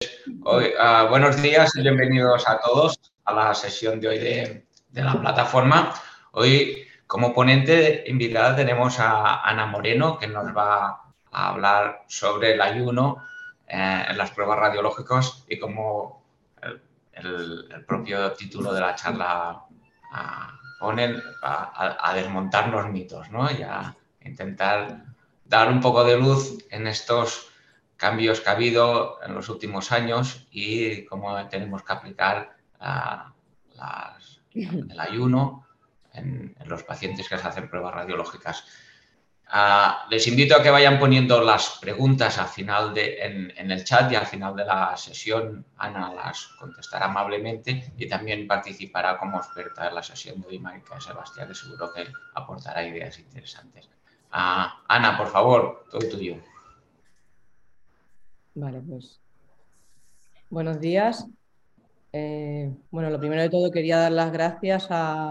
uh, buenos días y bienvenidos a todos a la sesión de hoy de, la plataforma. Hoy, como ponente invitada, tenemos a Ana Moreno, que nos va a hablar sobre el ayuno eh, en las pruebas radiológicas y como el, propio título de la charla pone, a, desmontar los mitos ¿no? y a intentar dar un poco de luz en estos cambios que ha habido en los últimos años y cómo tenemos que aplicar el ayuno en, los pacientes que se hacen pruebas radiológicas. Ah, les invito a que vayan poniendo las preguntas al final de, en, el chat y al final de la sesión Ana las contestará amablemente y también participará como experta en la sesión de hoy Marica Sebastián, que seguro que aportará ideas interesantes. Ah, Ana, por favor, todo tuyo. Vale, pues buenos días. Eh, bueno, lo primero de todo quería dar las gracias a,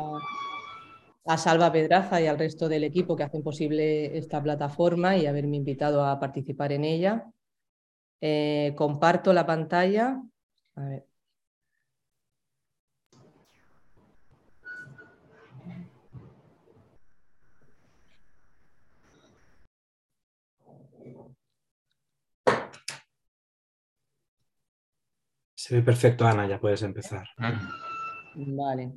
Salva Pedraza y al resto del equipo que hacen posible esta plataforma y haberme invitado a participar en ella. Eh, comparto la pantalla. A ver. Se ve perfecto, Ana, ya puedes empezar. Vale.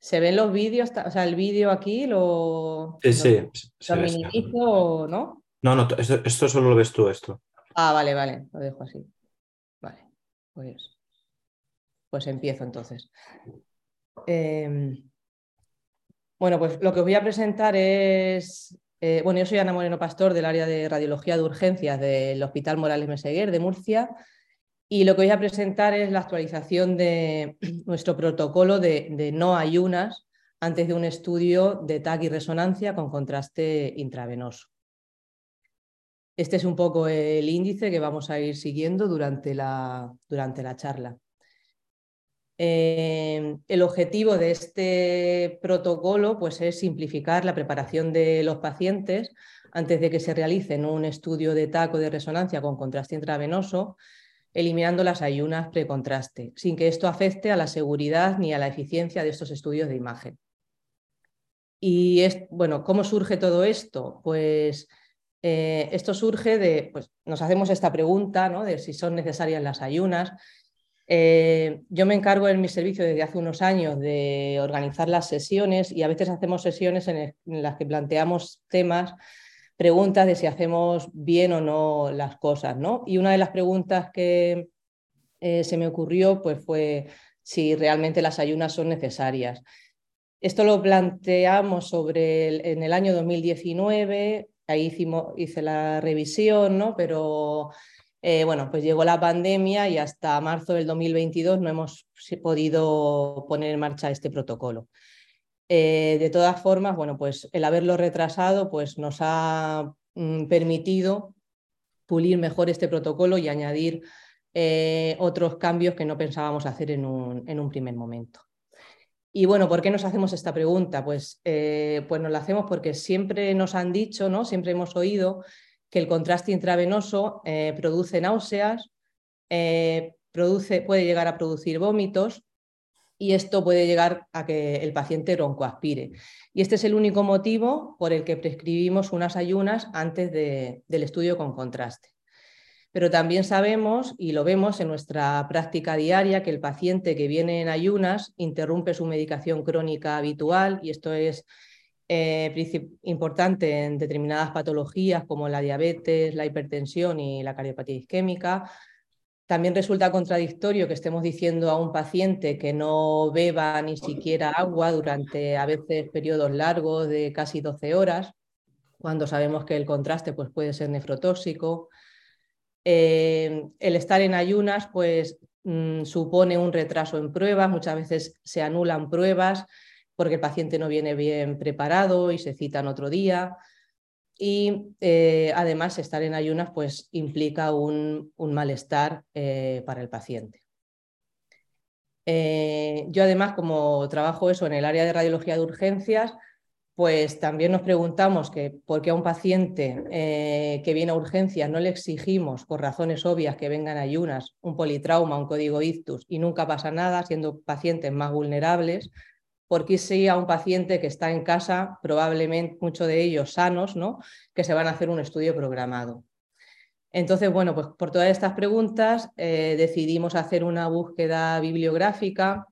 ¿Se ven los vídeos? O sea, el vídeo aquí lo. Sí, sí. ¿Lo minimizo o no? No, no, esto, solo lo ves tú, esto. Ah, vale, vale, lo dejo así. Vale, pues, pues empiezo entonces. Em, bueno, pues lo que os voy a presentar es. Eh, bueno, yo soy Ana Moreno Pastor del área de radiología de urgencias del Hospital Morales Meseguer de Murcia y lo que voy a presentar es la actualización de nuestro protocolo de, no ayunas antes de un estudio de TAC y resonancia con contraste intravenoso. Este es un poco el índice que vamos a ir siguiendo durante la, durante la charla. Eh, el objetivo de este protocolo pues, es simplificar la preparación de los pacientes antes de que se realicen un estudio de TAC o de resonancia con contraste intravenoso eliminando las ayunas precontraste, sin que esto afecte a la seguridad ni a la eficiencia de estos estudios de imagen. Y es, bueno, ¿cómo surge todo esto? Pues eh, esto surge de, pues nos hacemos esta pregunta, ¿no? De si son necesarias las ayunas. Eh, yo me encargo en mi servicio desde hace unos años de organizar las sesiones y a veces hacemos sesiones en las que planteamos temas preguntas de si hacemos bien o no las cosas, ¿no? Y una de las preguntas que eh, se me ocurrió pues, fue si realmente las ayunas son necesarias. Esto lo planteamos sobre en el año 2019, ahí hice la revisión, ¿no? Pero eh, bueno, pues llegó la pandemia y hasta marzo del 2022 no hemos podido poner en marcha este protocolo. Eh, de todas formas, bueno, pues el haberlo retrasado pues nos ha mm, permitido pulir mejor este protocolo y añadir eh, otros cambios que no pensábamos hacer en un, primer momento. Y bueno, ¿por qué nos hacemos esta pregunta? Pues, eh, pues nos la hacemos porque siempre nos han dicho, ¿no? siempre hemos oído que el contraste intravenoso produce náuseas, produce, puede llegar a producir vómitos y esto puede llegar a que el paciente roncoaspire. Y este es el único motivo por el que prescribimos unas ayunas antes del estudio con contraste. Pero también sabemos y lo vemos en nuestra práctica diaria que el paciente que viene en ayunas interrumpe su medicación crónica habitual y esto es eh, importante en determinadas patologías como la diabetes, la hipertensión y la cardiopatía isquémica, también resulta contradictorio que estemos diciendo a un paciente que no beba ni siquiera agua durante a veces periodos largos de casi 12 horas, cuando sabemos que el contraste pues, puede ser nefrotóxico. Eh, el estar en ayunas pues, mm, supone un retraso en pruebas, muchas veces se anulan pruebas porque el paciente no viene bien preparado y se citan otro día y eh, además estar en ayunas pues, implica un, malestar eh, para el paciente. Eh, yo además, como trabajo eso en el área de radiología de urgencias, pues también nos preguntamos que por qué a un paciente que viene a urgencias no le exigimos, por razones obvias, que vengan ayunas, un politrauma, un código ictus y nunca pasa nada, siendo pacientes más vulnerables, porque si a un paciente que está en casa, probablemente muchos de ellos sanos, ¿no? que se van a hacer un estudio programado. Entonces, bueno, pues por todas estas preguntas eh, decidimos hacer una búsqueda bibliográfica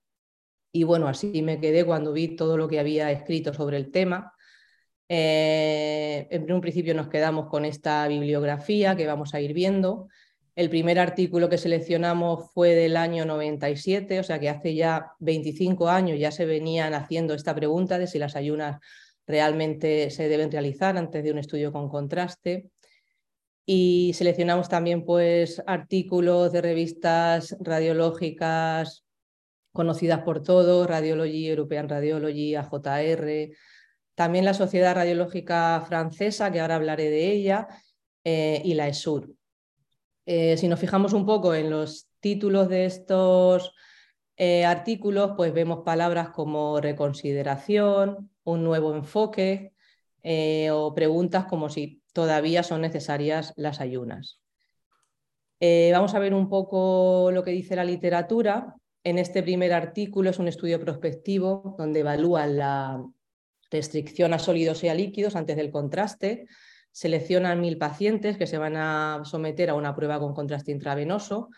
y bueno, así me quedé cuando vi todo lo que había escrito sobre el tema. Eh, en un principio nos quedamos con esta bibliografía que vamos a ir viendo. El primer artículo que seleccionamos fue del año 97, o sea que hace ya 25 años ya se venían haciendo esta pregunta de si las ayunas realmente se deben realizar antes de un estudio con contraste. Y seleccionamos también pues, artículos de revistas radiológicas conocidas por todos, Radiology, European Radiology, AJR, también la Sociedad Radiológica Francesa, que ahora hablaré de ella, eh, y la ESUR. Eh, si nos fijamos un poco en los títulos de estos eh, artículos, pues vemos palabras como reconsideración, un nuevo enfoque o preguntas como si todavía son necesarias las ayunas. vamos a ver un poco lo que dice la literatura en este primer artículo es un estudio prospectivo donde evalúan la restricción a sólidos y a líquidos antes del contraste. Seleccionan mil pacientes que se van a someter a una prueba con contraste intravenoso.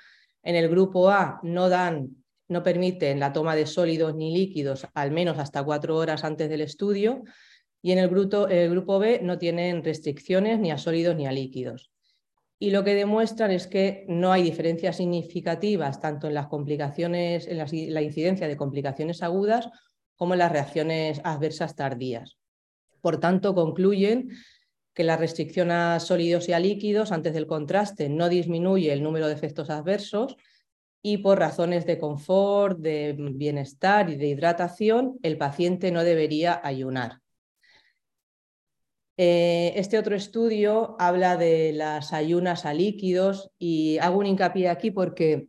En el grupo A no dan, no permiten la toma de sólidos ni líquidos al menos hasta cuatro horas antes del estudio. Y en el grupo, el grupo B no tienen restricciones ni a sólidos ni a líquidos y lo que demuestran es que no hay diferencias significativas tanto en las complicaciones, en la, incidencia de complicaciones agudas como en las reacciones adversas tardías. Por tanto, concluyen que la restricción a sólidos y a líquidos antes del contraste no disminuye el número de efectos adversos y por razones de confort, de bienestar y de hidratación, el paciente no debería ayunar. Eh, este otro estudio habla de las ayunas a líquidos y hago un hincapié aquí porque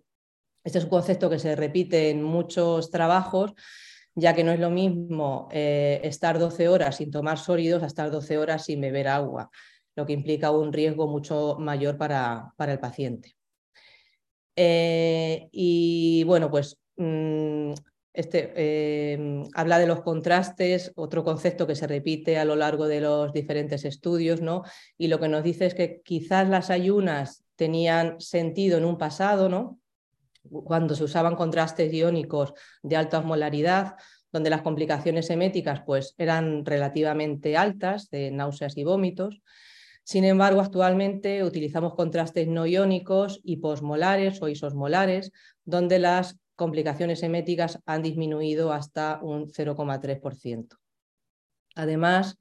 este es un concepto que se repite en muchos trabajos, ya que no es lo mismo eh, estar 12 horas sin tomar sólidos a estar 12 horas sin beber agua, lo que implica un riesgo mucho mayor para, el paciente. Eh, y bueno, pues mm, este, em, habla de los contrastes, otro concepto que se repite a lo largo de los diferentes estudios, ¿no? Y lo que nos dice es que quizás las ayunas tenían sentido en un pasado, ¿no? Cuando se usaban contrastes iónicos de alta osmolaridad, donde las complicaciones eméticas pues, eran relativamente altas, de náuseas y vómitos. Sin embargo, actualmente utilizamos contrastes no iónicos, hiposmolares o isosmolares, donde las complicaciones eméticas han disminuido hasta un 0,3%. Además,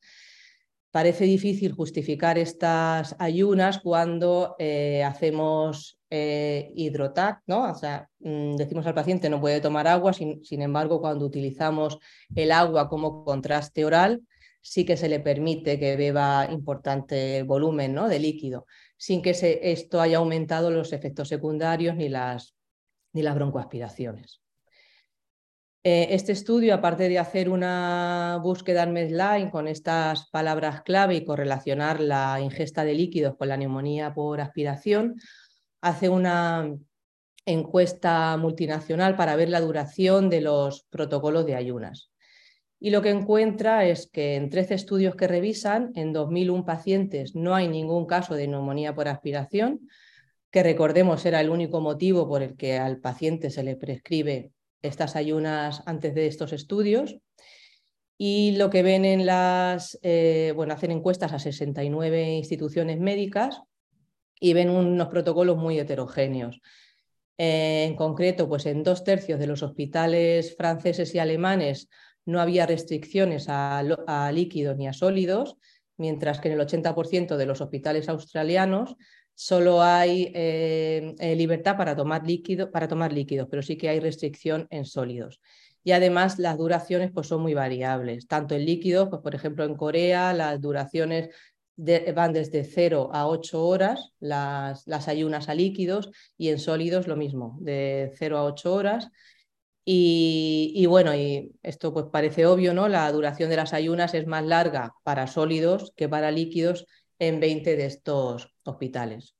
parece difícil justificar estas ayunas cuando eh, hacemos eh, hidrotac, ¿no? O sea, mm, decimos al paciente no puede tomar agua, sin, embargo, cuando utilizamos el agua como contraste oral, sí que se le permite que beba importante volumen ¿no? de líquido, sin que esto haya aumentado los efectos secundarios ni las ni las broncoaspiraciones. Eh, este estudio, aparte de hacer una búsqueda en Medline con estas palabras clave y correlacionar la ingesta de líquidos con la neumonía por aspiración, hace una encuesta multinacional para ver la duración de los protocolos de ayunas. Y lo que encuentra es que en 13 estudios que revisan, en 2001 pacientes no hay ningún caso de neumonía por aspiración, que recordemos era el único motivo por el que al paciente se le prescribe estas ayunas antes de estos estudios. Y lo que ven en las, eh, bueno, hacen encuestas a 69 instituciones médicas y ven unos protocolos muy heterogéneos. Eh, en concreto, pues en dos tercios de los hospitales franceses y alemanes no había restricciones a, a líquidos ni a sólidos, mientras que en el 80% de los hospitales australianos solo hay eh, eh, libertad para tomar, líquido, para tomar líquidos, pero sí que hay restricción en sólidos. Y además las duraciones pues, son muy variables, tanto en líquidos, pues, por ejemplo en Corea las duraciones van desde 0 a 8 horas, las, las ayunas a líquidos, y en sólidos lo mismo, de 0 a 8 horas. Y, bueno, y esto pues parece obvio, ¿no? La duración de las ayunas es más larga para sólidos que para líquidos en 20 de estos hospitales.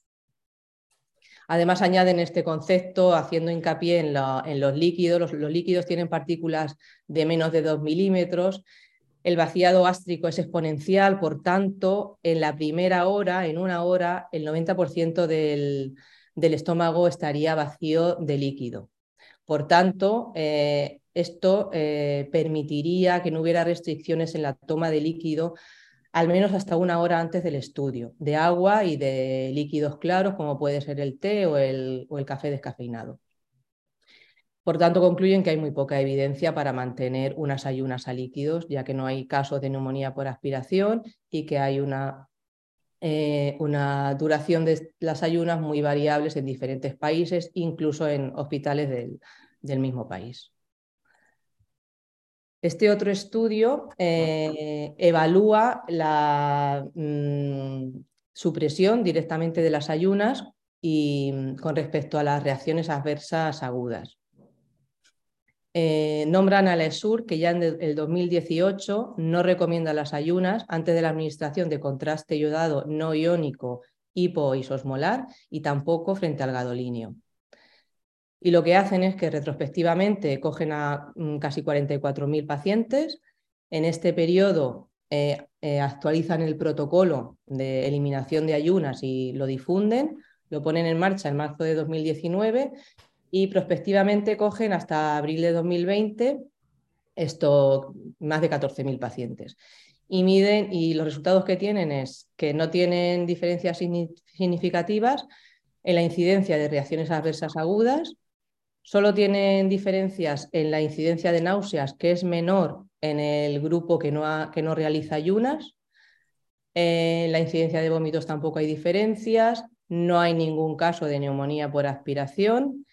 Además, añaden este concepto haciendo hincapié en, los líquidos. Los, líquidos tienen partículas de menos de 2 milímetros. El vaciado gástrico es exponencial, por tanto, en la primera hora, en una hora, el 90% del, del estómago estaría vacío de líquido. Por tanto, eh, esto eh, permitiría que no hubiera restricciones en la toma de líquido al menos hasta una hora antes del estudio, de agua y de líquidos claros como puede ser el té o el, café descafeinado. Por tanto, concluyen que hay muy poca evidencia para mantener unas ayunas a líquidos, ya que no hay casos de neumonía por aspiración y que hay una eh, una duración de las ayunas muy variables en diferentes países, incluso en hospitales del, mismo país. Este otro estudio eh, evalúa la mm, supresión directamente de las ayunas y mm, con respecto a las reacciones adversas agudas. Eh, nombran a la ESUR, que ya en el 2018 no recomienda las ayunas antes de la administración de contraste iodado no iónico hipoisosmolar y tampoco frente al gadolinio. Y lo que hacen es que retrospectivamente cogen a mm, casi 44.000 pacientes. En este periodo eh, eh, actualizan el protocolo de eliminación de ayunas y lo difunden, lo ponen en marcha en marzo de 2019 y prospectivamente cogen hasta abril de 2020 esto, más de 14.000 pacientes. Y miden, y los resultados que tienen es que no tienen diferencias significativas en la incidencia de reacciones adversas agudas, solo tienen diferencias en la incidencia de náuseas, que es menor en el grupo que no, realiza ayunas, en la incidencia de vómitos tampoco hay diferencias, no hay ningún caso de neumonía por aspiración.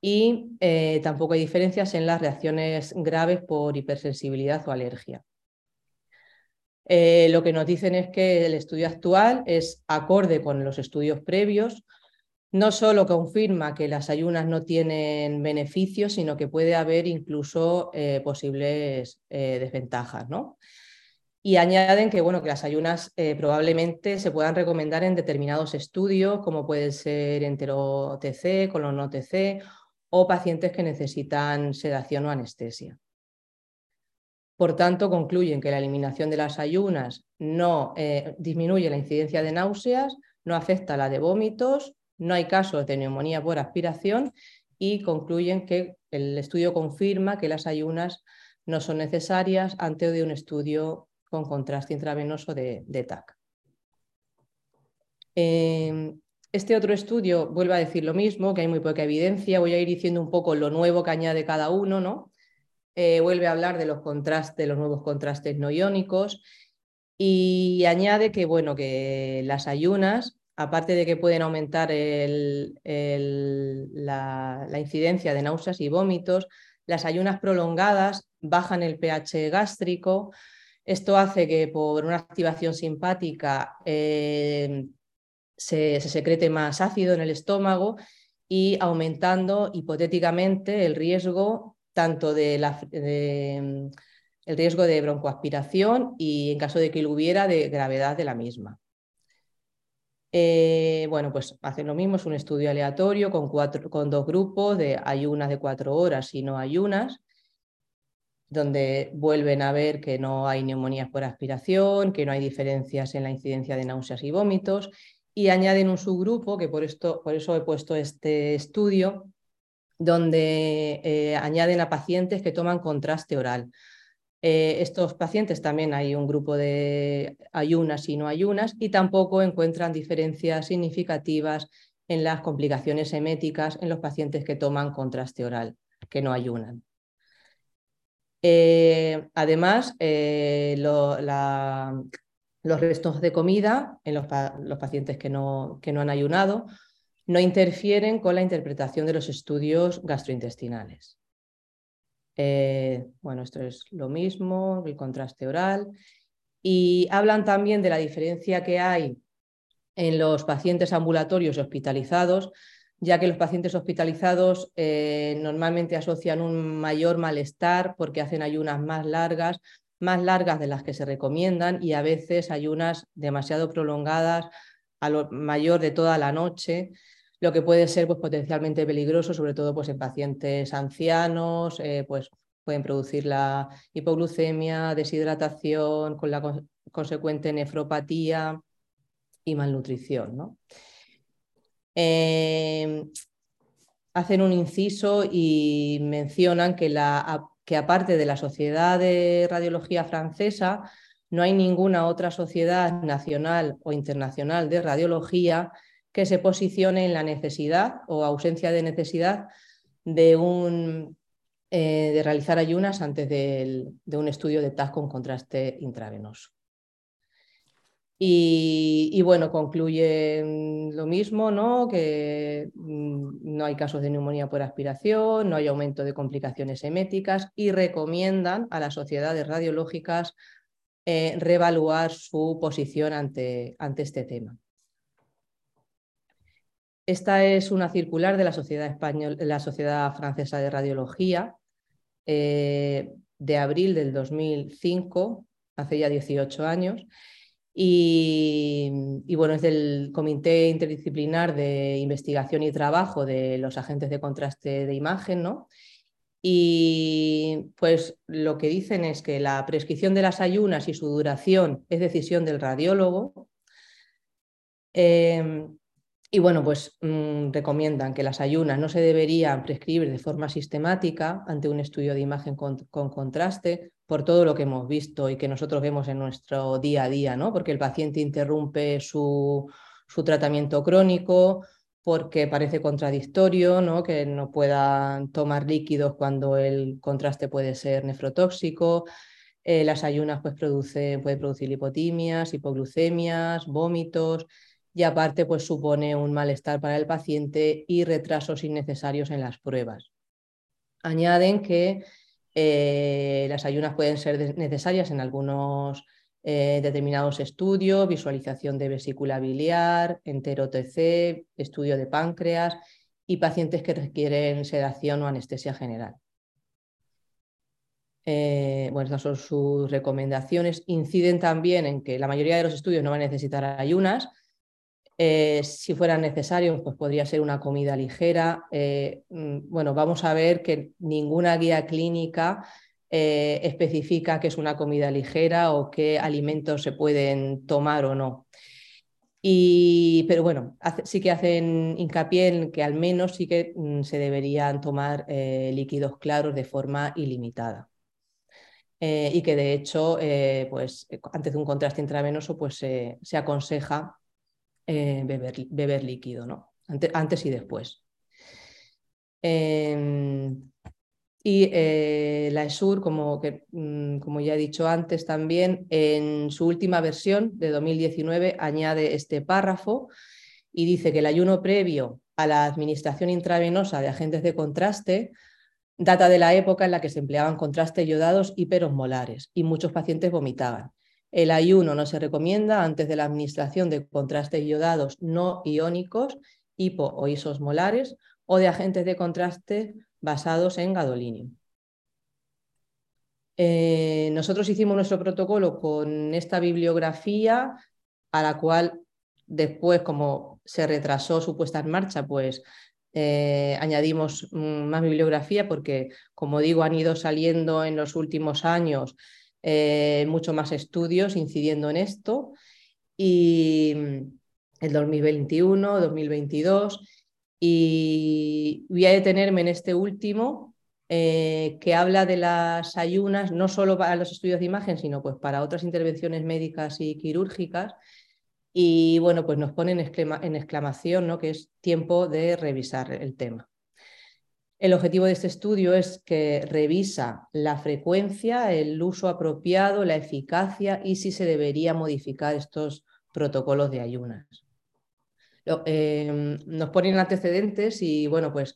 Y eh, tampoco hay diferencias en las reacciones graves por hipersensibilidad o alergia. Eh, lo que nos dicen es que el estudio actual es acorde con los estudios previos, no solo confirma que las ayunas no tienen beneficios, sino que puede haber incluso eh, posibles desventajas. ¿no? Y añaden que, bueno, que las ayunas probablemente se puedan recomendar en determinados estudios, como puede ser entero-TC, colon-OTC o pacientes que necesitan sedación o anestesia. Por tanto, concluyen que la eliminación de las ayunas no eh, disminuye la incidencia de náuseas, no afecta la de vómitos, no hay casos de neumonía por aspiración y concluyen que el estudio confirma que las ayunas no son necesarias antes de un estudio con contraste intravenoso de, TAC. Em, este otro estudio vuelve a decir lo mismo, que hay muy poca evidencia. Voy a ir diciendo un poco lo nuevo que añade cada uno, ¿no? Eh, vuelve a hablar de los contrastes, los nuevos contrastes no iónicos y añade que, bueno, que las ayunas, aparte de que pueden aumentar la, incidencia de náuseas y vómitos, las ayunas prolongadas bajan el pH gástrico. Esto hace que por una activación simpática eh, se, secrete más ácido en el estómago y aumentando hipotéticamente el riesgo tanto de, mm, el riesgo de broncoaspiración y en caso de que lo hubiera de gravedad de la misma. Eh, bueno, pues hacen lo mismo, es un estudio aleatorio con, cuatro, con dos grupos de ayunas de cuatro horas y no ayunas, donde vuelven a ver que no hay neumonías por aspiración, que no hay diferencias en la incidencia de náuseas y vómitos y añaden un subgrupo, que por, esto, por eso he puesto este estudio, donde eh, añaden a pacientes que toman contraste oral. Eh, estos pacientes también hay un grupo de ayunas y no ayunas y tampoco encuentran diferencias significativas en las complicaciones eméticas en los pacientes que toman contraste oral, que no ayunan. Eh, además, la, los restos de comida en los, pacientes que no, han ayunado no interfieren con la interpretación de los estudios gastrointestinales. Eh, bueno, esto es lo mismo, el contraste oral. Y hablan también de la diferencia que hay en los pacientes ambulatorios hospitalizados ya que los pacientes hospitalizados eh, normalmente asocian un mayor malestar porque hacen ayunas más largas, más largas de las que se recomiendan y a veces ayunas demasiado prolongadas a lo mayor de toda la noche, lo que puede ser pues, potencialmente peligroso, sobre todo pues, en pacientes ancianos, eh, pues pueden producir la hipoglucemia, deshidratación, con la consecuente nefropatía y malnutrición. ¿no? Em, hacen un inciso y mencionan que, la, que aparte de la Sociedad de Radiología Francesa, no hay ninguna otra sociedad nacional o internacional de radiología que se posicione en la necesidad o ausencia de necesidad de, un, eh, de realizar ayunas antes de, un estudio de TAC con contraste intravenoso. Y, bueno, concluye lo mismo, ¿no? que mm, no hay casos de neumonía por aspiración, no hay aumento de complicaciones eméticas y recomiendan a las sociedades radiológicas eh, reevaluar su posición ante, ante este tema. Esta es una circular de la Sociedad, la Sociedad Francesa de Radiología eh, de abril del 2005, hace ya 18 años, y, bueno, es del Comité Interdisciplinar de Investigación y Trabajo de los agentes de contraste de imagen, ¿no? Y pues lo que dicen es que la prescripción de las ayunas y su duración es decisión del radiólogo. Em, y bueno, pues mm, recomiendan que las ayunas no se deberían prescribir de forma sistemática ante un estudio de imagen con, contraste por todo lo que hemos visto y que nosotros vemos en nuestro día a día, ¿no? Porque el paciente interrumpe su, su tratamiento crónico, porque parece contradictorio, ¿no? Que no puedan tomar líquidos cuando el contraste puede ser nefrotóxico. Eh, las ayunas pues, pueden producir lipotimias, hipoglucemias, vómitos y aparte pues supone un malestar para el paciente y retrasos innecesarios en las pruebas. Añaden que eh, las ayunas pueden ser necesarias en algunos eh, determinados estudios, visualización de vesícula biliar, entero-TC, estudio de páncreas y pacientes que requieren sedación o anestesia general. Eh, bueno, estas son sus recomendaciones. Inciden también en que la mayoría de los estudios no van a necesitar ayunas, eh, si fuera necesario, pues podría ser una comida ligera. Eh, mm, bueno, vamos a ver que ninguna guía clínica eh, especifica qué es una comida ligera o qué alimentos se pueden tomar o no. pero bueno, sí que hacen hincapié en que al menos sí que mm, se deberían tomar líquidos claros de forma ilimitada. y que de hecho, pues, antes de un contraste intravenoso, pues se aconseja eh, beber, líquido, ¿no? Antes, y después. Em, y eh, la ESUR, como, mm, como ya he dicho antes también, en su última versión de 2019 añade este párrafo y dice que el ayuno previo a la administración intravenosa de agentes de contraste data de la época en la que se empleaban contrastes yodados hiperosmolares y muchos pacientes vomitaban. El ayuno no se recomienda antes de la administración de contrastes iodados no iónicos, hipo o isosmolares o de agentes de contraste basados en gadolinio. Eh, nosotros hicimos nuestro protocolo con esta bibliografía a la cual después, como se retrasó su puesta en marcha, pues eh, añadimos mm, más bibliografía porque, como digo, han ido saliendo en los últimos años eh, mucho más estudios incidiendo en esto. Y el 2021, 2022. Y voy a detenerme en este último, eh, que habla de las ayunas, no solo para los estudios de imagen, sino pues para otras intervenciones médicas y quirúrgicas. Y bueno, pues nos ponen en exclamación, ¿no? que es tiempo de revisar el tema. El objetivo de este estudio es que revisa la frecuencia, el uso apropiado, la eficacia y si se debería modificar estos protocolos de ayunas. Em, nos ponen antecedentes y bueno, pues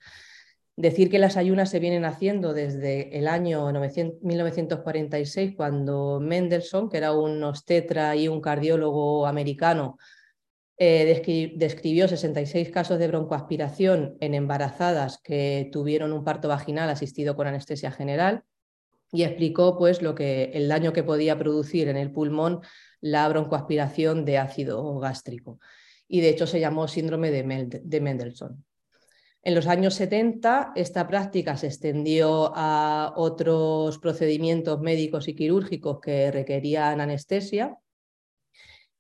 decir que las ayunas se vienen haciendo desde el año 1946, cuando Mendelssohn, que era un obstetra y un cardiólogo americano, eh, describió 66 casos de broncoaspiración en embarazadas que tuvieron un parto vaginal asistido con anestesia general y explicó pues, lo que, el daño que podía producir en el pulmón la broncoaspiración de ácido gástrico. Y de hecho se llamó síndrome de, de Mendelssohn. En los años 70 esta práctica se extendió a otros procedimientos médicos y quirúrgicos que requerían anestesia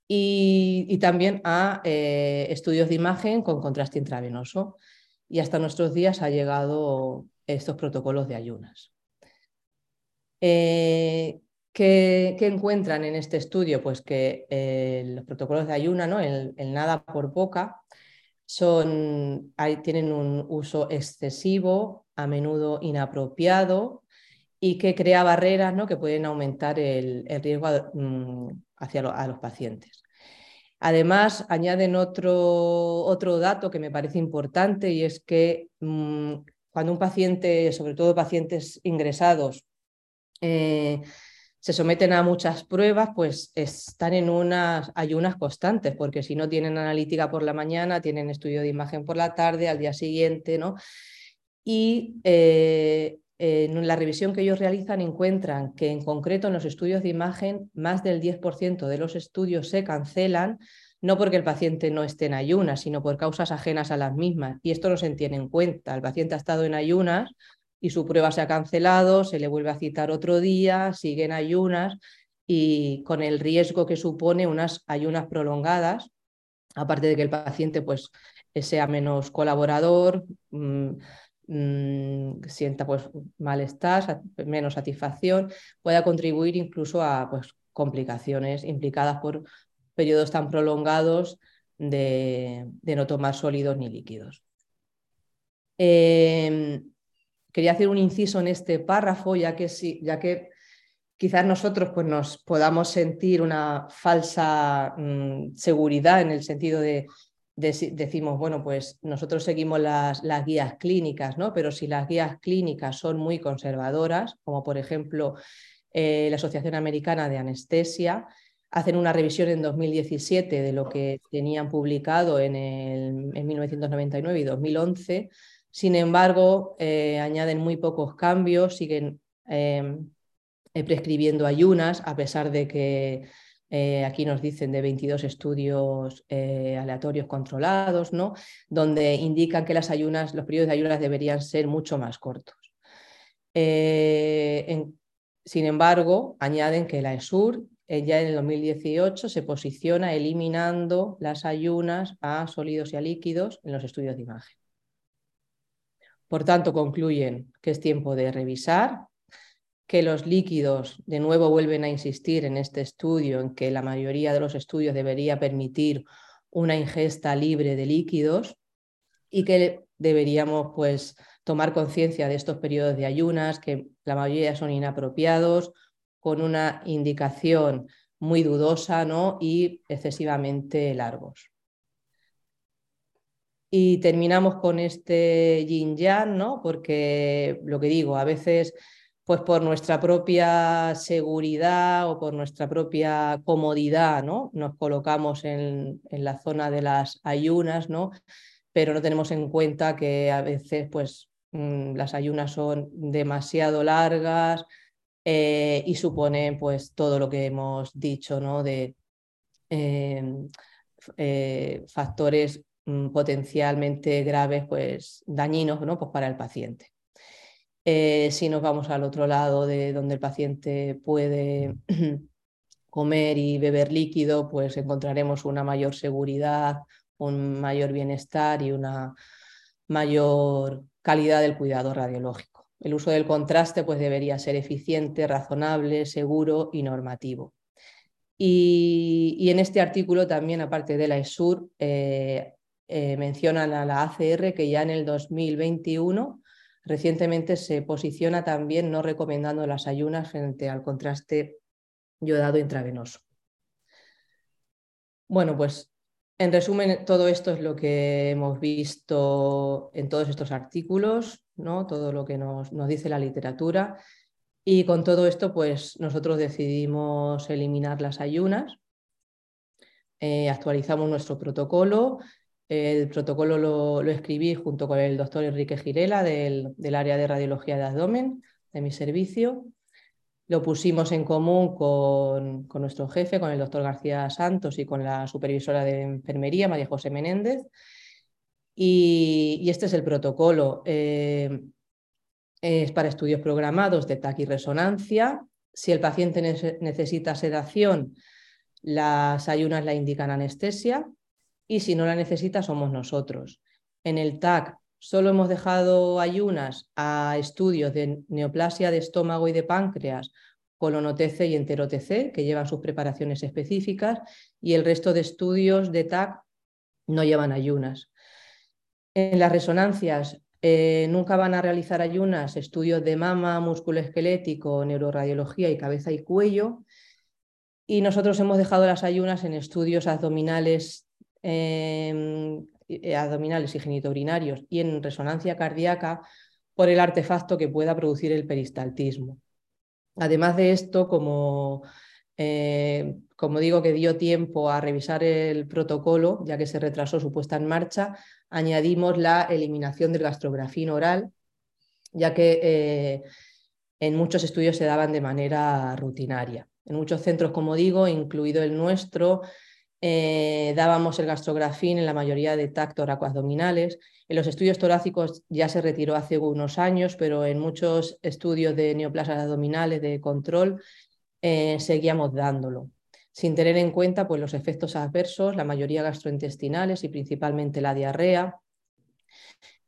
y, también a eh, estudios de imagen con contraste intravenoso. Y hasta nuestros días ha llegado estos protocolos de ayunas. Eh, ¿qué, encuentran en este estudio? Pues que eh, los protocolos de ayuna, ¿no? el, nada por boca, son, tienen un uso excesivo, a menudo inapropiado y que crea barreras ¿no? que pueden aumentar el, riesgo mm, hacia a los pacientes. Además, añaden otro, otro, dato que me parece importante y es que mm, cuando un paciente, sobre todo pacientes ingresados, eh, se someten a muchas pruebas, pues están en unas ayunas constantes, porque si no tienen analítica por la mañana, tienen estudio de imagen por la tarde, al día siguiente, ¿no? Y eh, en la revisión que ellos realizan encuentran que en concreto en los estudios de imagen más del 10% de los estudios se cancelan, no porque el paciente no esté en ayunas, sino por causas ajenas a las mismas. Y esto no se tiene en cuenta. El paciente ha estado en ayunas y su prueba se ha cancelado, se le vuelve a citar otro día, sigue en ayunas y con el riesgo que supone unas ayunas prolongadas, aparte de que el paciente pues, sea menos colaborador, mm, Mm, sienta pues, malestar, menos satisfacción, pueda contribuir incluso a pues, complicaciones implicadas por periodos tan prolongados de, no tomar sólidos ni líquidos. Em, quería hacer un inciso en este párrafo, ya que, ya que quizás nosotros pues, nos podamos sentir una falsa mm, seguridad en el sentido de decimos, bueno, pues nosotros seguimos las, las, guías clínicas, ¿no? Pero si las guías clínicas son muy conservadoras, como por ejemplo eh, la Asociación Americana de Anestesia, hacen una revisión en 2017 de lo que tenían publicado en, el, en 1999 y 2011. Sin embargo, eh, añaden muy pocos cambios, siguen eh, prescribiendo ayunas, a pesar de que eh, aquí nos dicen de 22 estudios eh, aleatorios controlados, ¿no? donde indican que los periodos de ayunas deberían ser mucho más cortos. Eh, sin embargo, añaden que la ESUR ya en el 2018 se posiciona eliminando las ayunas a sólidos y a líquidos en los estudios de imagen. Por tanto, concluyen que es tiempo de revisar que los líquidos, de nuevo vuelven a insistir en este estudio, en que la mayoría de los estudios debería permitir una ingesta libre de líquidos y que deberíamos pues tomar conciencia de estos periodos de ayunas, que la mayoría son inapropiados, con una indicación muy dudosa ¿no? y excesivamente largos. Y terminamos con este yin yang, ¿no? porque lo que digo, a veces pues por nuestra propia seguridad o por nuestra propia comodidad, ¿no? Nos colocamos en, la zona de las ayunas, ¿no? Pero no tenemos en cuenta que a veces, pues, mm, las ayunas son demasiado largas eh, y suponen, pues, todo lo que hemos dicho, ¿no? De em, eh, factores mm, potencialmente graves, pues, dañinos, ¿no? Pues para el paciente. Eh, si nos vamos al otro lado de donde el paciente puede comer y beber líquido, pues encontraremos una mayor seguridad, un mayor bienestar y una mayor calidad del cuidado radiológico. El uso del contraste pues, debería ser eficiente, razonable, seguro y normativo. Y, en este artículo también, aparte de la ESUR, eh, eh, mencionan a la ACR que ya en el 2021 Recientemente se posiciona también no recomendando las ayunas frente al contraste yodado intravenoso. Bueno, pues en resumen, todo esto es lo que hemos visto en todos estos artículos, ¿no? todo lo que nos, nos dice la literatura. Y con todo esto, pues nosotros decidimos eliminar las ayunas eh, actualizamos nuestro protocolo. El protocolo lo, escribí junto con el doctor Enrique Girela del, área de radiología de abdomen de mi servicio. Lo pusimos en común con, nuestro jefe, con el doctor García Santos y con la supervisora de enfermería, María José Menéndez. Y, este es el protocolo. Eh, es para estudios programados de TAC y resonancia. Si el paciente necesita sedación, las ayunas la indican anestesia y si no la necesita somos nosotros. En el TAC solo hemos dejado ayunas a estudios de neoplasia de estómago y de páncreas, colon-OTC y entero-OTC, que llevan sus preparaciones específicas, y el resto de estudios de TAC no llevan ayunas. En las resonancias eh, nunca van a realizar ayunas estudios de mama, músculo esquelético, neuroradiología y cabeza y cuello, y nosotros hemos dejado las ayunas en estudios abdominales, eh, abdominales y genitourinarios y en resonancia cardíaca por el artefacto que pueda producir el peristaltismo. Además de esto, como, eh, como digo que dio tiempo a revisar el protocolo, ya que se retrasó su puesta en marcha, añadimos la eliminación del gastrografín oral, ya que eh, en muchos estudios se daban de manera rutinaria. En muchos centros, como digo, incluido el nuestro, eh, dábamos el gastrografín en la mayoría de TAC abdominales. En los estudios torácicos ya se retiró hace unos años, pero en muchos estudios de neoplasias abdominales de control eh, seguíamos dándolo, sin tener en cuenta pues, los efectos adversos, la mayoría gastrointestinales y principalmente la diarrea.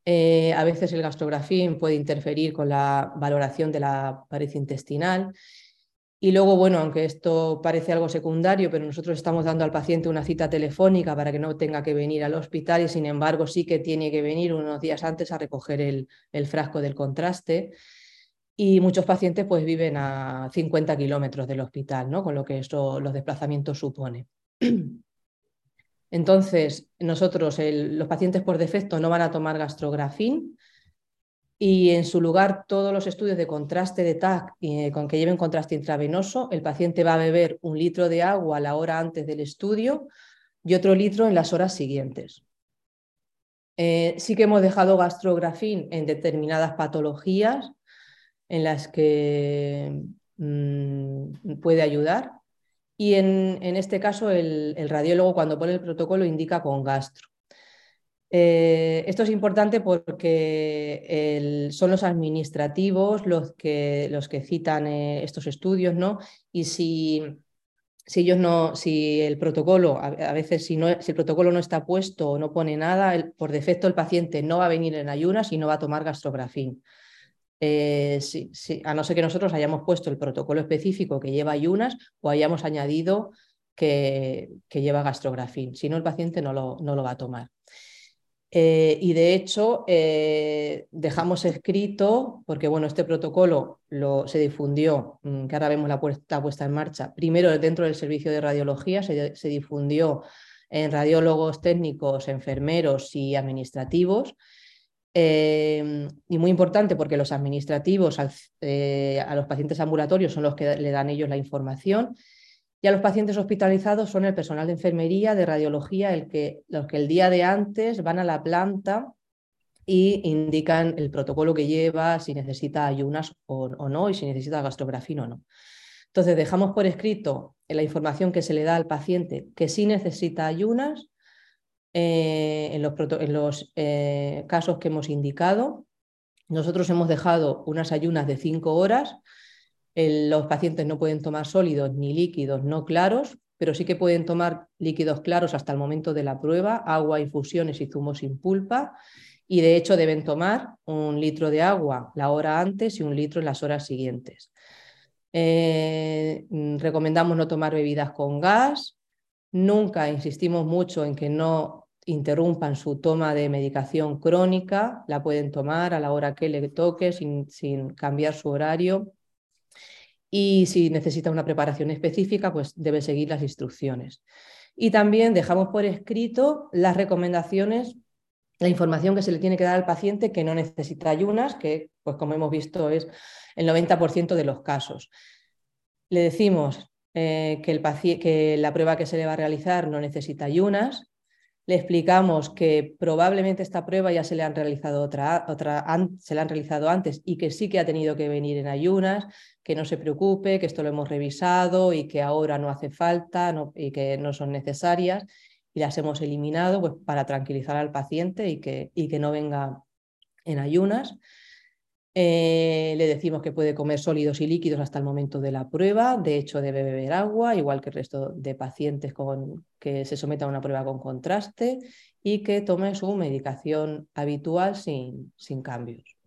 Eh, a veces el gastrografín puede interferir con la valoración de la pared intestinal y luego, bueno, aunque esto parece algo secundario, pero nosotros estamos dando al paciente una cita telefónica para que no tenga que venir al hospital y sin embargo sí que tiene que venir unos días antes a recoger el, frasco del contraste. Y muchos pacientes pues viven a 50 kilómetros del hospital, ¿no? con lo que esto, los desplazamientos supone. Entonces, nosotros, los pacientes por defecto no van a tomar gastrografín, y en su lugar todos los estudios de contraste de TAC eh, con que lleven contraste intravenoso, el paciente va a beber un litro de agua a la hora antes del estudio y otro litro en las horas siguientes. Eh, sí que hemos dejado gastrografín en determinadas patologías en las que mm, puede ayudar y en, este caso el radiólogo cuando pone el protocolo indica con gastro. Eh, esto es importante porque son los administrativos los que, los que citan eh, estos estudios, ¿no? Y si, si, ellos no, si el protocolo, a, veces si, no, si, el protocolo no está puesto o no pone nada, por defecto el paciente no va a venir en ayunas y no va a tomar gastrografín. Eh, a no ser que nosotros hayamos puesto el protocolo específico que lleva ayunas o hayamos añadido que, que lleva gastrografín. Si no, el paciente no lo, no lo va a tomar. Eh, y de hecho, eh, dejamos escrito, porque bueno, este protocolo lo, se difundió, mm, que ahora vemos la puesta, puesta en marcha, primero dentro del servicio de radiología, se, difundió en radiólogos técnicos, enfermeros y administrativos. Eh, y muy importante porque los administrativos a los pacientes ambulatorios son los que le dan ellos la información y a los pacientes hospitalizados son el personal de enfermería, de radiología, el que, los que el día de antes van a la planta y indican el protocolo que lleva, si necesita ayunas o, no y si necesita gastrografía o no. Entonces, dejamos por escrito la información que se le da al paciente que sí necesita ayunas eh, en los, en los eh, casos que hemos indicado. Nosotros hemos dejado unas ayunas de cinco horas los pacientes no pueden tomar sólidos ni líquidos no claros, pero sí que pueden tomar líquidos claros hasta el momento de la prueba, agua, infusiones y zumos sin pulpa. Y de hecho deben tomar un litro de agua la hora antes y un litro en las horas siguientes. Eh, mm, recomendamos no tomar bebidas con gas. Nunca insistimos mucho en que no interrumpan su toma de medicación crónica. La pueden tomar a la hora que le toque sin, sin cambiar su horario y si necesita una preparación específica, pues debe seguir las instrucciones. Y también dejamos por escrito las recomendaciones, la información que se le tiene que dar al paciente que no necesita ayunas, que pues como hemos visto es el 90% de los casos. Le decimos eh, que, el que la prueba que se le va a realizar no necesita ayunas. Le explicamos que probablemente esta prueba ya se le han realizado otra, otra se le han realizado antes y que sí que ha tenido que venir en ayunas, que no se preocupe, que esto lo hemos revisado y que ahora no hace falta y que no son necesarias y las hemos eliminado pues, para tranquilizar al paciente y que, y que no venga en ayunas. Eh, le decimos que puede comer sólidos y líquidos hasta el momento de la prueba, de hecho debe beber agua, igual que el resto de pacientes con, que se sometan a una prueba con contraste y que tome su medicación habitual sin, sin cambios.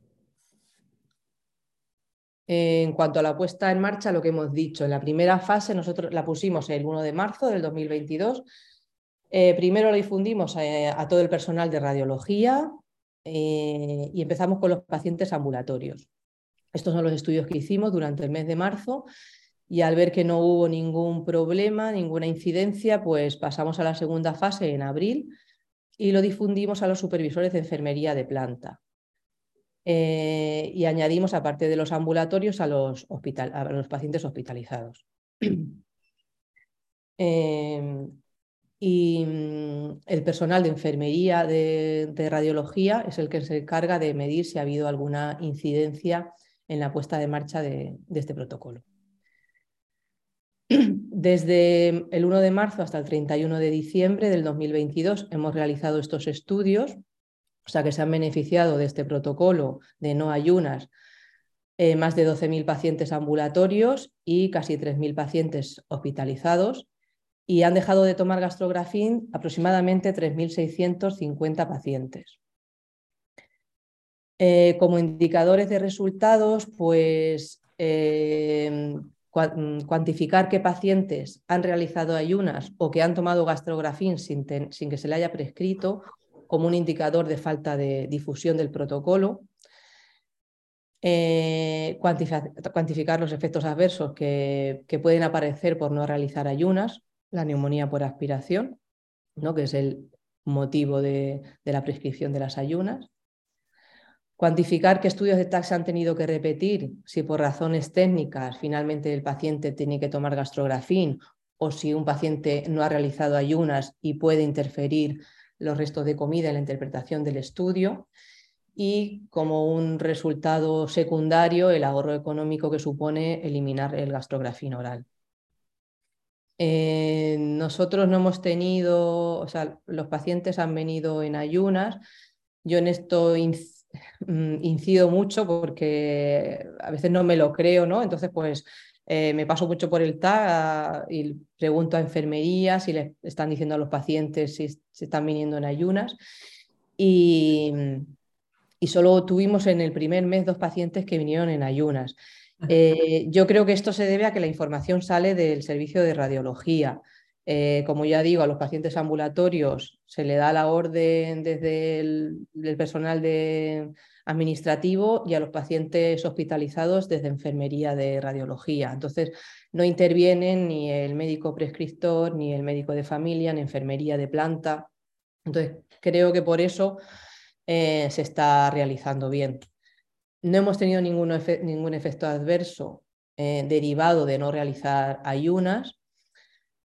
En cuanto a la puesta en marcha, lo que hemos dicho, en la primera fase nosotros la pusimos el 1 de marzo del 2022. Eh, primero lo difundimos eh, a todo el personal de radiología, eh, y empezamos con los pacientes ambulatorios. Estos son los estudios que hicimos durante el mes de marzo y al ver que no hubo ningún problema, ninguna incidencia, pues pasamos a la segunda fase en abril y lo difundimos a los supervisores de enfermería de planta. Eh, y añadimos, aparte de los ambulatorios, a los, pacientes hospitalizados. Eh, y mm, el personal de enfermería de, radiología es el que se encarga de medir si ha habido alguna incidencia en la puesta de marcha de, este protocolo. Desde el 1 de marzo hasta el 31 de diciembre del 2022 hemos realizado estos estudios, o sea que se han beneficiado de este protocolo de no ayunas eh, más de 12.000 pacientes ambulatorios y casi 3.000 pacientes hospitalizados y han dejado de tomar gastrografín aproximadamente 3.650 pacientes. Eh, como indicadores de resultados, pues eh, cuantificar qué pacientes han realizado ayunas o que han tomado gastrografín sin, que se le haya prescrito como un indicador de falta de difusión del protocolo. Eh, cuantificar, los efectos adversos que, pueden aparecer por no realizar ayunas, la neumonía por aspiración, ¿no? que es el motivo de, la prescripción de las ayunas. Cuantificar qué estudios de TAC se han tenido que repetir, si por razones técnicas finalmente el paciente tiene que tomar gastrografín o si un paciente no ha realizado ayunas y puede interferir los restos de comida en la interpretación del estudio y como un resultado secundario el ahorro económico que supone eliminar el gastrografín oral. Eh, nosotros no hemos tenido, o sea, los pacientes han venido en ayunas. Yo en esto mm, incido mucho porque a veces no me lo creo, ¿no? Entonces, pues eh, me paso mucho por el TAG y pregunto a enfermería si les están diciendo a los pacientes si, se están viniendo en ayunas. Y, y solo tuvimos en el primer mes dos pacientes que vinieron en ayunas. Eh, yo creo que esto se debe a que la información sale del servicio de radiología. Eh, como ya digo, a los pacientes ambulatorios se le da la orden desde el personal administrativo y a los pacientes hospitalizados desde enfermería de radiología. Entonces, no intervienen ni el médico prescriptor, ni el médico de familia, ni enfermería de planta. Entonces, creo que por eso eh, se está realizando bien. No hemos tenido ningún, efecto adverso eh, derivado de no realizar ayunas.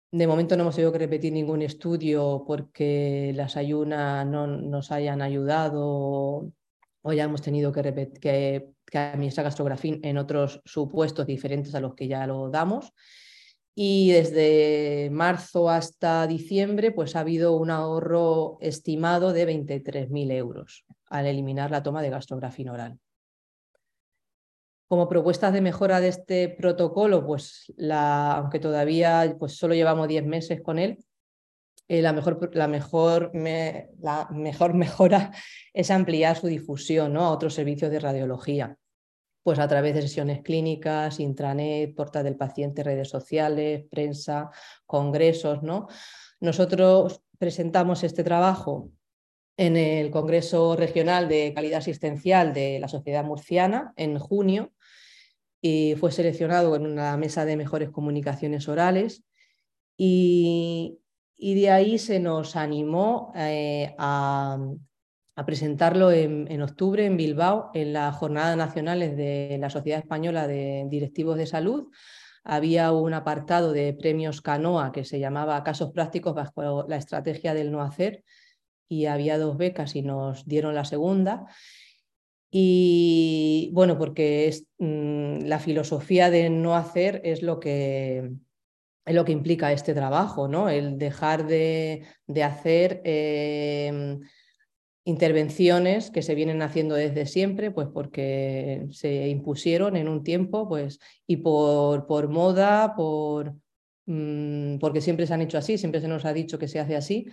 De momento no hemos tenido que repetir ningún estudio porque las ayunas no nos hayan ayudado o ya hemos tenido que, que, que administrar gastrografín en otros supuestos diferentes a los que ya lo damos. Y desde marzo hasta diciembre, pues ha habido un ahorro estimado de 23.000 euros al eliminar la toma de gastrografín oral. Como propuestas de mejora de este protocolo, pues aunque todavía pues solo llevamos 10 meses con él, eh, la, mejor, la, mejor, la mejor mejora es ampliar su difusión ¿no? a otros servicios de radiología, pues a través de sesiones clínicas, intranet, portal del paciente, redes sociales, prensa, congresos. ¿no? Nosotros presentamos este trabajo en el Congreso Regional de Calidad Asistencial de la Sociedad Murciana en junio y fue seleccionado en una mesa de mejores comunicaciones orales y, de ahí se nos animó eh, a, presentarlo en, octubre en Bilbao en la Jornada Nacionales de la Sociedad Española de Directivos de Salud, había un apartado de premios Canoa que se llamaba Casos prácticos bajo la estrategia del no hacer y había dos becas y nos dieron la segunda. Y bueno, porque es, mm, la filosofía de no hacer es lo que, es lo que implica este trabajo, ¿no? El dejar de, hacer em, intervenciones que se vienen haciendo desde siempre, pues porque se impusieron en un tiempo, pues, y por, por moda, por, mm, porque siempre se han hecho así, siempre se nos ha dicho que se hace así,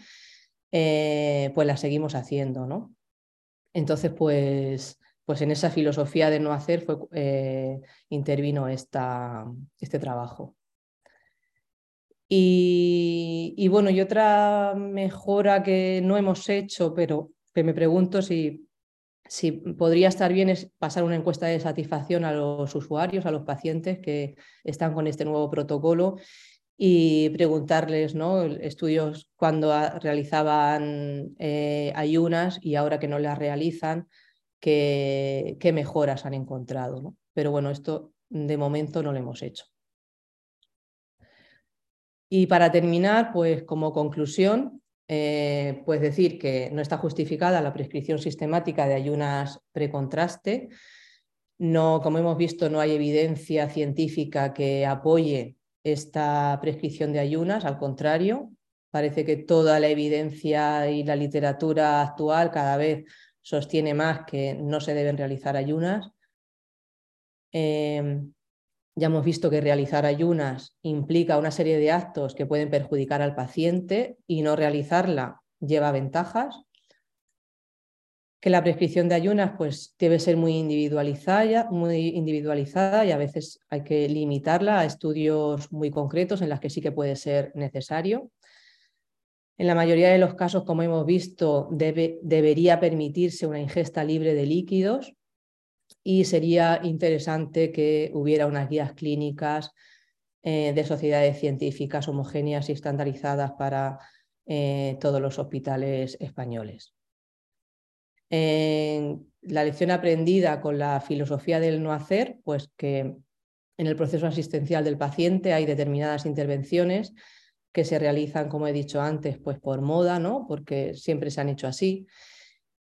eh, pues las seguimos haciendo, ¿no? Entonces, pues, pues en esa filosofía de no hacer fue, eh, intervino esta, este trabajo. Y, y, bueno, y otra mejora que no hemos hecho, pero que me pregunto si, si podría estar bien es pasar una encuesta de satisfacción a los usuarios, a los pacientes que están con este nuevo protocolo y preguntarles, ¿no? Estudios cuando realizaban eh, ayunas y ahora que no las realizan, qué, mejoras han encontrado. Pero bueno, esto de momento no lo hemos hecho. Y para terminar, pues como conclusión, eh, pues decir que no está justificada la prescripción sistemática de ayunas precontraste. No, como hemos visto, no hay evidencia científica que apoye esta prescripción de ayunas, al contrario, parece que toda la evidencia y la literatura actual cada vez sostiene más que no se deben realizar ayunas. Em, ya hemos visto que realizar ayunas implica una serie de actos que pueden perjudicar al paciente y no realizarla lleva ventajas. Que la prescripción de ayunas pues, debe ser muy individualizada, muy individualizada y a veces hay que limitarla a estudios muy concretos en las que sí que puede ser necesario. En la mayoría de los casos, como hemos visto, debe, debería permitirse una ingesta libre de líquidos y sería interesante que hubiera unas guías clínicas eh, de sociedades científicas homogéneas y estandarizadas para eh, todos los hospitales españoles. la lección aprendida con la filosofía del no hacer, pues que en el proceso asistencial del paciente hay determinadas intervenciones que se realizan, como he dicho antes, pues por moda, ¿no? Porque siempre se han hecho así.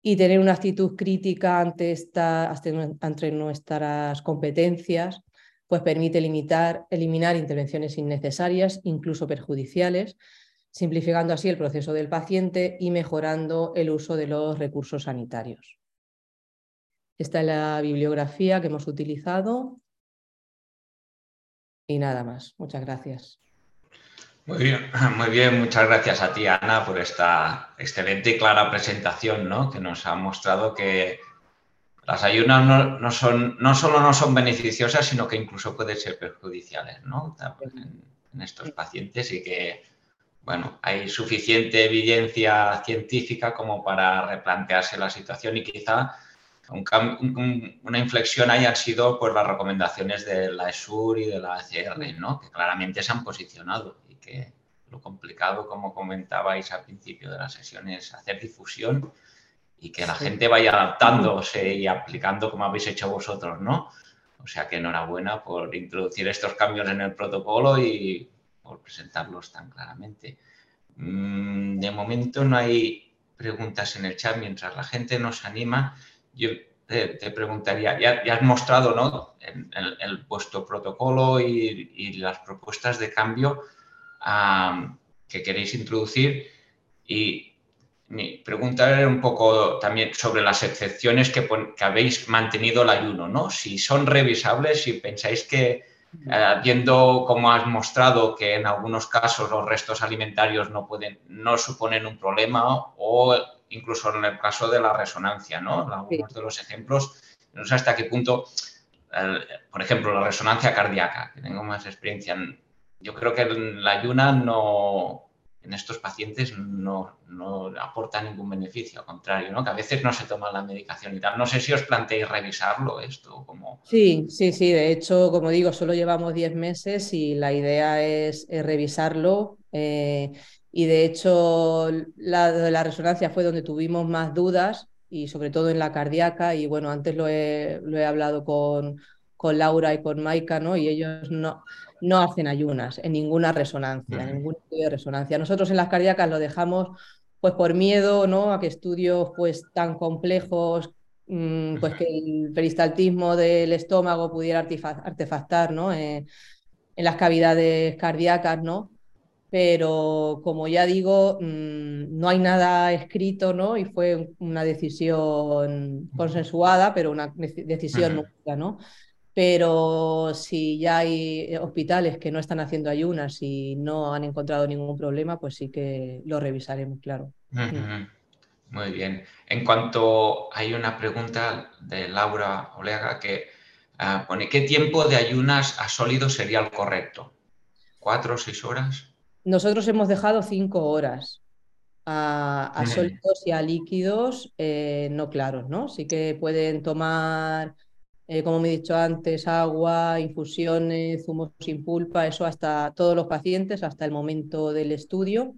Y tener una actitud crítica ante, esta, ante nuestras competencias, pues permite limitar, eliminar intervenciones innecesarias, incluso perjudiciales, simplificando así el proceso del paciente y mejorando el uso de los recursos sanitarios. Esta es la bibliografía que hemos utilizado. Y nada más. Muchas gracias. Muy bien, muy bien, muchas gracias a ti, Ana, por esta excelente y clara presentación, ¿no? Que nos ha mostrado que las ayunas no, son, no solo no son beneficiosas, sino que incluso pueden ser perjudiciales, ¿no? En, en estos pacientes y que, bueno, hay suficiente evidencia científica como para replantearse la situación y quizá una inflexión hayan sido pues, las recomendaciones de la ESUR y de la ACR, ¿no? que claramente se han posicionado y que lo complicado, como comentabais al principio de la sesión, es hacer difusión y que la gente vaya adaptándose y aplicando como habéis hecho vosotros, ¿no? O sea que enhorabuena por introducir estos cambios en el protocolo y por presentarlos tan claramente. Mm, de momento no hay preguntas en el chat mientras la gente nos anima yo te, preguntaría, ya, has mostrado ¿no? el, vuestro protocolo y, las propuestas de cambio que queréis introducir y mi pregunta era un poco también sobre las excepciones que, habéis mantenido el ayuno, ¿no? Si son revisables, si pensáis que, eh, viendo como has mostrado que en algunos casos los restos alimentarios no, pueden, no suponen un problema o incluso en el caso de la resonancia, ¿no? Algunos de los ejemplos, no sé hasta qué punto, por ejemplo, la resonancia cardíaca, que tengo más experiencia. Yo creo que la ayuna no, en estos pacientes no, aporta ningún beneficio, al contrario, ¿no? que a veces no se toma la medicación y tal. No sé si os planteáis revisarlo esto. Como... Sí, sí, sí. De hecho, como digo, solo llevamos 10 meses y la idea es, revisarlo. Eh, y de hecho, la la resonancia fue donde tuvimos más dudas y sobre todo en la cardíaca. Y bueno, antes lo he, lo he hablado con, con Laura y con Maika, ¿no? Y ellos no, no hacen ayunas en ninguna resonancia, en ningún estudio de resonancia. Nosotros en las cardíacas lo dejamos pues por miedo ¿no? a que estudios pues tan complejos, mm, pues que el peristaltismo del estómago pudiera artefactar ¿no? Eh, en las cavidades cardíacas, ¿no? Pero como ya digo, mm, no hay nada escrito, ¿no? Y fue una decisión consensuada, pero una decisión nunca, ¿no? Pero si ya hay hospitales que no están haciendo ayunas y no han encontrado ningún problema, pues sí que lo revisaremos, claro. Muy bien. En cuanto hay una pregunta de Laura Oleaga que ah, pone, ¿qué tiempo de ayunas a sólidos sería el correcto? ¿Cuatro o seis horas? Nosotros hemos dejado cinco horas. A, sólidos y a líquidos eh, no claros, ¿no? Sí que pueden tomar eh, como me he dicho antes, agua, infusiones, zumos sin pulpa, eso hasta todos los pacientes, hasta el momento del estudio.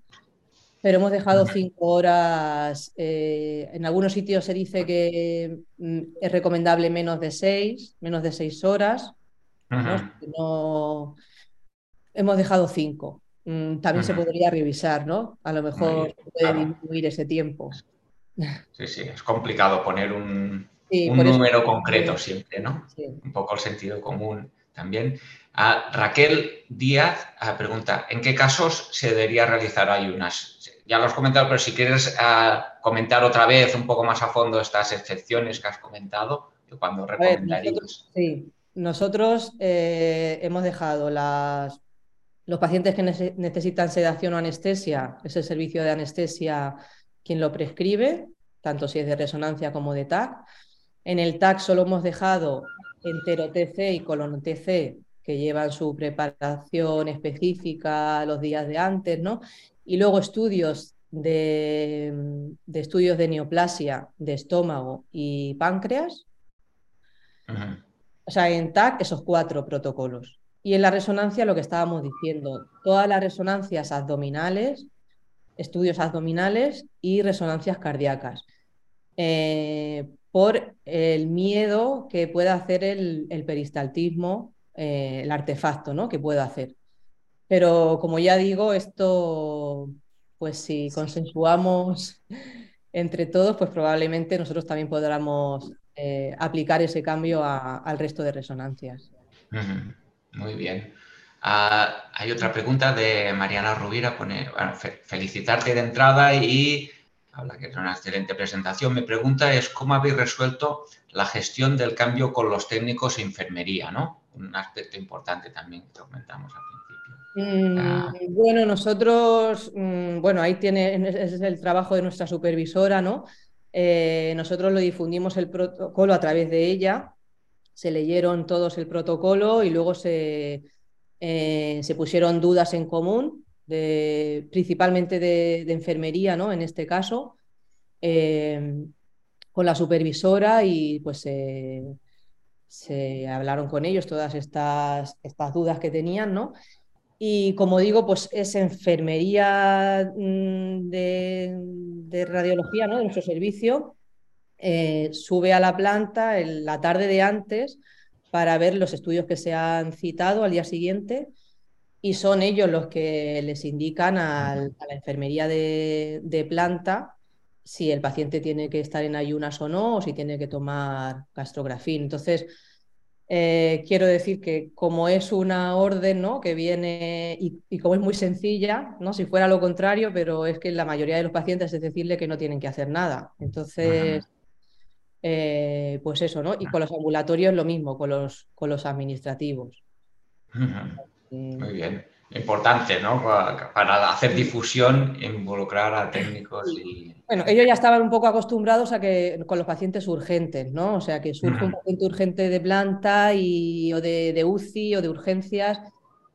Pero hemos dejado cinco horas. Eh, en algunos sitios se dice que mm, es recomendable menos de seis, menos de seis horas. ¿no? hemos dejado cinco. Mm, también se podría revisar, ¿no? A lo mejor puede disminuir ese tiempo. Sí, sí, es complicado poner un, un número concreto siempre, ¿no? Un poco el sentido común también. Raquel Díaz pregunta, ¿en qué casos se debería realizar ayunas? Ya lo has comentado, pero si quieres comentar otra vez un poco más a fondo estas excepciones que has comentado, cuando recomendarías. sí, nosotros eh, hemos dejado las, los pacientes que necesitan sedación o anestesia, es el servicio de anestesia quien lo prescribe, tanto si es de resonancia como de TAC. En el TAC solo hemos dejado entero TC y colon TC, que llevan su preparación específica los días de antes, ¿no? Y luego estudios de, estudios de neoplasia de estómago y páncreas. O sea, en TAC esos cuatro protocolos. Y en la resonancia lo que estábamos diciendo, todas las resonancias abdominales, estudios abdominales y resonancias cardíacas. Eh, por el miedo que pueda hacer el, peristaltismo, eh, el artefacto ¿no? que pueda hacer. Pero como ya digo, esto, pues si consensuamos entre todos, pues probablemente nosotros también podamos eh, aplicar ese cambio al resto de resonancias. Muy bien. Ah, hay otra pregunta de Mariana Rubira, pone, felicitarte de entrada y habla que es una excelente presentación. Mi pregunta es cómo habéis resuelto la gestión del cambio con los técnicos de enfermería, ¿no? Un aspecto importante también que comentamos al principio. Mm, ah. Bueno, nosotros, mm, bueno, ahí tiene, ese es el trabajo de nuestra supervisora, ¿no? Eh, nosotros lo difundimos el protocolo a través de ella, se leyeron todos el protocolo y luego se, eh, se pusieron dudas en común principalmente de, enfermería, ¿no? En este caso, eh, con la supervisora y pues se hablaron con ellos todas estas, estas dudas que tenían, ¿no? Y como digo, pues es enfermería mm, de, radiología, ¿no? De nuestro servicio. Eh, sube a la planta en la tarde de antes para ver los estudios que se han citado al día siguiente y son ellos los que les indican a la enfermería de, planta si el paciente tiene que estar en ayunas o no, o si tiene que tomar gastrografín. Entonces, eh, quiero decir que como es una orden ¿no? que viene y, como es muy sencilla, ¿no? si fuera lo contrario, pero es que la mayoría de los pacientes es decirle que no tienen que hacer nada. Entonces, eh, pues eso, ¿no? Y con los ambulatorios lo mismo, con los, con los administrativos. Muy bien. Importante, ¿no? Para, hacer difusión, involucrar a técnicos y... Bueno, ellos ya estaban un poco acostumbrados a que con los pacientes urgentes, ¿no? O sea, que surge un paciente urgente de planta y, o de, UCI o de urgencias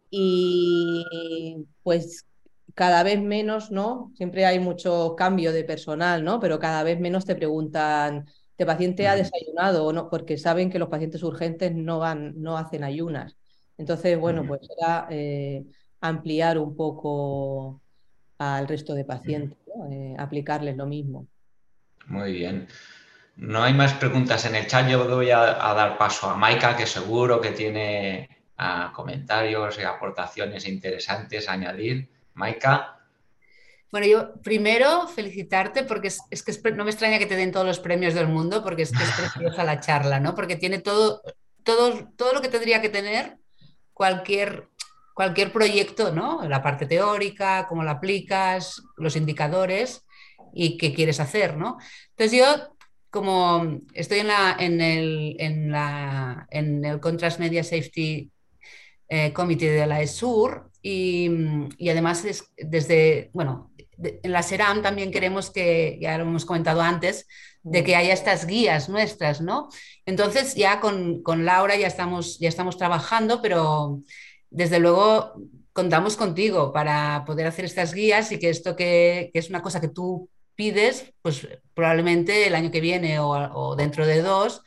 y pues cada vez menos, ¿no? Siempre hay mucho cambio de personal, ¿no? Pero cada vez menos te preguntan, ¿este paciente ha desayunado o no? Porque saben que los pacientes urgentes no van, no hacen ayunas. Entonces, bueno, pues era eh, ampliar un poco al resto de pacientes, eh, aplicarles lo mismo. Muy bien. no hay más preguntas en el chat. Yo voy a, dar paso a Maika, que seguro que tiene ah, comentarios y aportaciones interesantes a añadir. Maika. Bueno, yo primero felicitarte porque es, que no me extraña que te den todos los premios del mundo porque es que es preciosa la charla, ¿no? Porque tiene todo, todo, todo lo que tendría que tener cualquier, cualquier proyecto, ¿no? La parte teórica, cómo la aplicas, los indicadores y qué quieres hacer, ¿no? Entonces yo como estoy en, la, en, el, en, la, en el Contrast Media Safety eh, Committee de la ESUR y, y además desde, bueno, en la SERAM también queremos que, ya lo hemos comentado antes, de que haya estas guías nuestras, ¿no? Entonces ya con, con Laura ya estamos, ya estamos trabajando, pero desde luego contamos contigo para poder hacer estas guías y que esto que, que es una cosa que tú pides, pues probablemente el año que viene o, dentro de dos,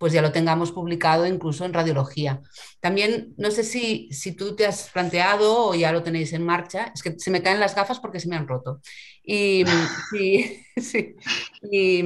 pues ya lo tengamos publicado incluso en radiología. También, no sé si, si tú te has planteado o ya lo tenéis en marcha, es que se me caen las gafas porque se me han roto. Y, y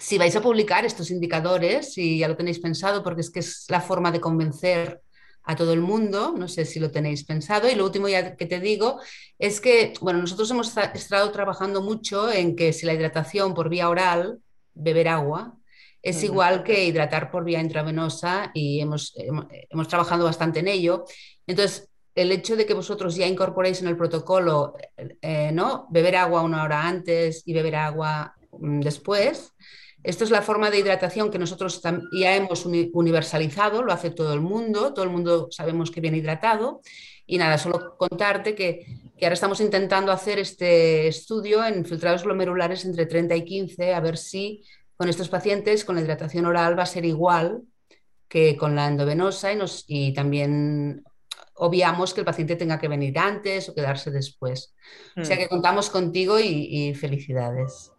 si vais a publicar estos indicadores, si ya lo tenéis pensado, porque es que es la forma de convencer a todo el mundo, no sé si lo tenéis pensado. Y lo último ya que te digo es que, bueno, nosotros hemos estado trabajando mucho en que si la hidratación por vía oral, beber agua, es igual que hidratar por vía intravenosa y hemos, hemos, trabajado bastante en ello. Entonces, el hecho de que vosotros ya incorporéis en el protocolo, eh, ¿no? Beber agua una hora antes y beber agua mm, después, esto es la forma de hidratación que nosotros ya hemos universalizado, lo hace todo el mundo, todo el mundo sabemos que viene hidratado. Y nada, solo contarte que, ahora estamos intentando hacer este estudio en filtrados glomerulares entre 30 y 15, a ver si con estos pacientes con la hidratación oral va a ser igual que con la endovenosa y, nos, y también obviamos que el paciente tenga que venir antes o quedarse después. O sea mm. que contamos contigo y felicidades.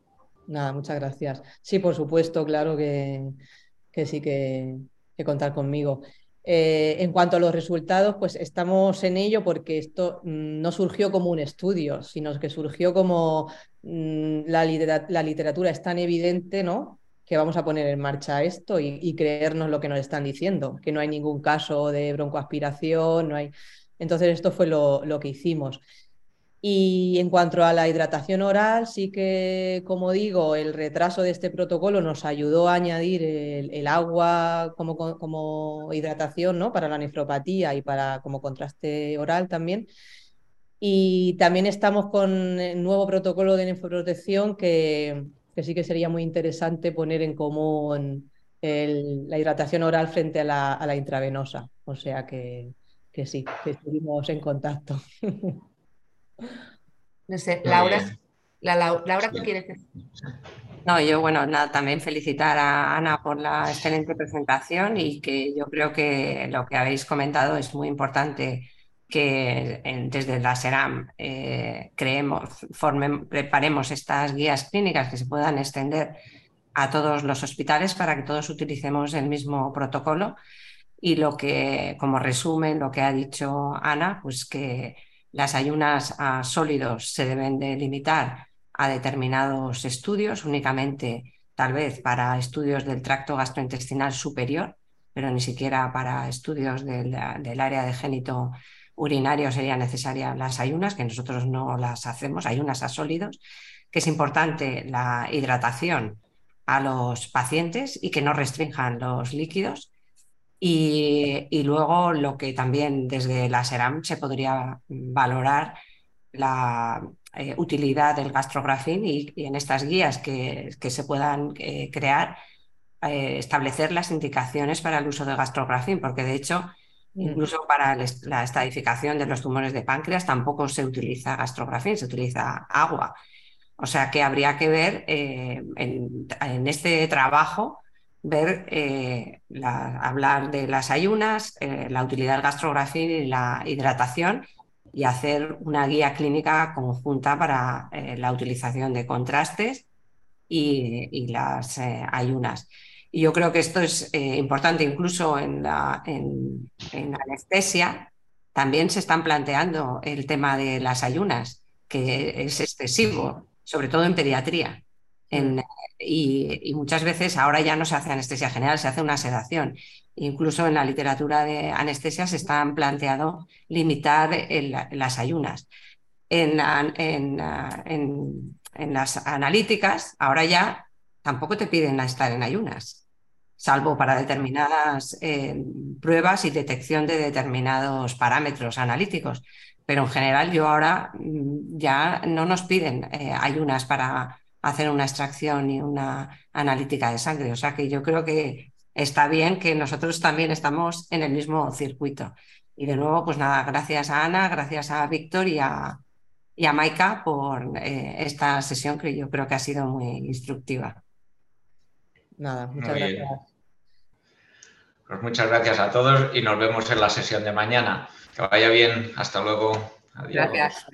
Nada, muchas gracias. Sí, por supuesto, claro que, sí que, contar conmigo. Eh, en cuanto a los resultados, pues estamos en ello porque esto mm, no surgió como un estudio, sino que surgió como mm, la, literatura es tan evidente, ¿no? Que vamos a poner en marcha esto y, creernos lo que nos están diciendo, que no hay ningún caso de broncoaspiración, no hay. Entonces, esto fue lo, que hicimos. Y en cuanto a la hidratación oral, sí que, como digo, el retraso de este protocolo nos ayudó a añadir el, agua como, como, hidratación ¿no? para la nefropatía y para como contraste oral también. Y también estamos con el nuevo protocolo de nefroprotección que, que sí que sería muy interesante poner en común la hidratación oral frente a la, a la intravenosa. O sea que, que sí, que estuvimos en contacto. No sé, Laura, la, Laura, ¿qué quieres decir? No, yo, bueno, nada, también felicitar a Ana por la excelente presentación y que yo creo que lo que habéis comentado es muy importante que desde la SERAM eh, creemos, preparemos estas guías clínicas que se puedan extender a todos los hospitales para que todos utilicemos el mismo protocolo. Y lo que, como resumen, lo que ha dicho Ana, pues que las ayunas a sólidos se deben de limitar a determinados estudios, únicamente tal vez para estudios del tracto gastrointestinal superior, pero ni siquiera para estudios del, área de génito urinario serían necesarias las ayunas, que nosotros no las hacemos, ayunas a sólidos, que es importante la hidratación a los pacientes y que no restrinjan los líquidos y, luego lo que también desde la SERAM se podría valorar la eh, utilidad del gastrografín y, en estas guías que, se puedan eh, crear, eh, establecer las indicaciones para el uso del gastrografín, porque de hecho. Incluso para la estadificación de los tumores de páncreas tampoco se utiliza gastrografín, se utiliza agua. O sea que habría que ver en, en este trabajo ver, eh, hablar de las ayunas, eh, la utilidad del gastrografín y la hidratación y hacer una guía clínica conjunta para eh, la utilización de contrastes y, las ayunas. Y yo creo que esto es importante, incluso en la, en, en anestesia también se están planteando el tema de las ayunas, que es excesivo, sobre todo en pediatría. y, muchas veces ahora ya no se hace anestesia general, se hace una sedación. Incluso en la literatura de anestesia se han planteado limitar las ayunas. En, en, las analíticas, ahora ya tampoco te piden estar en ayunas, salvo para determinadas eh, pruebas y detección de determinados parámetros analíticos. Pero en general yo ahora mm, ya no nos piden eh, ayunas para hacer una extracción y una analítica de sangre. O sea que yo creo que está bien que nosotros también estamos en el mismo circuito. Y de nuevo, pues nada, gracias a Ana, gracias a Víctor y a, y a Maika por eh, esta sesión que yo creo que ha sido muy instructiva. Nada, muchas gracias. Pues muchas gracias a todos y nos vemos en la sesión de mañana. Que vaya bien. Hasta luego. Adiós. Gracias.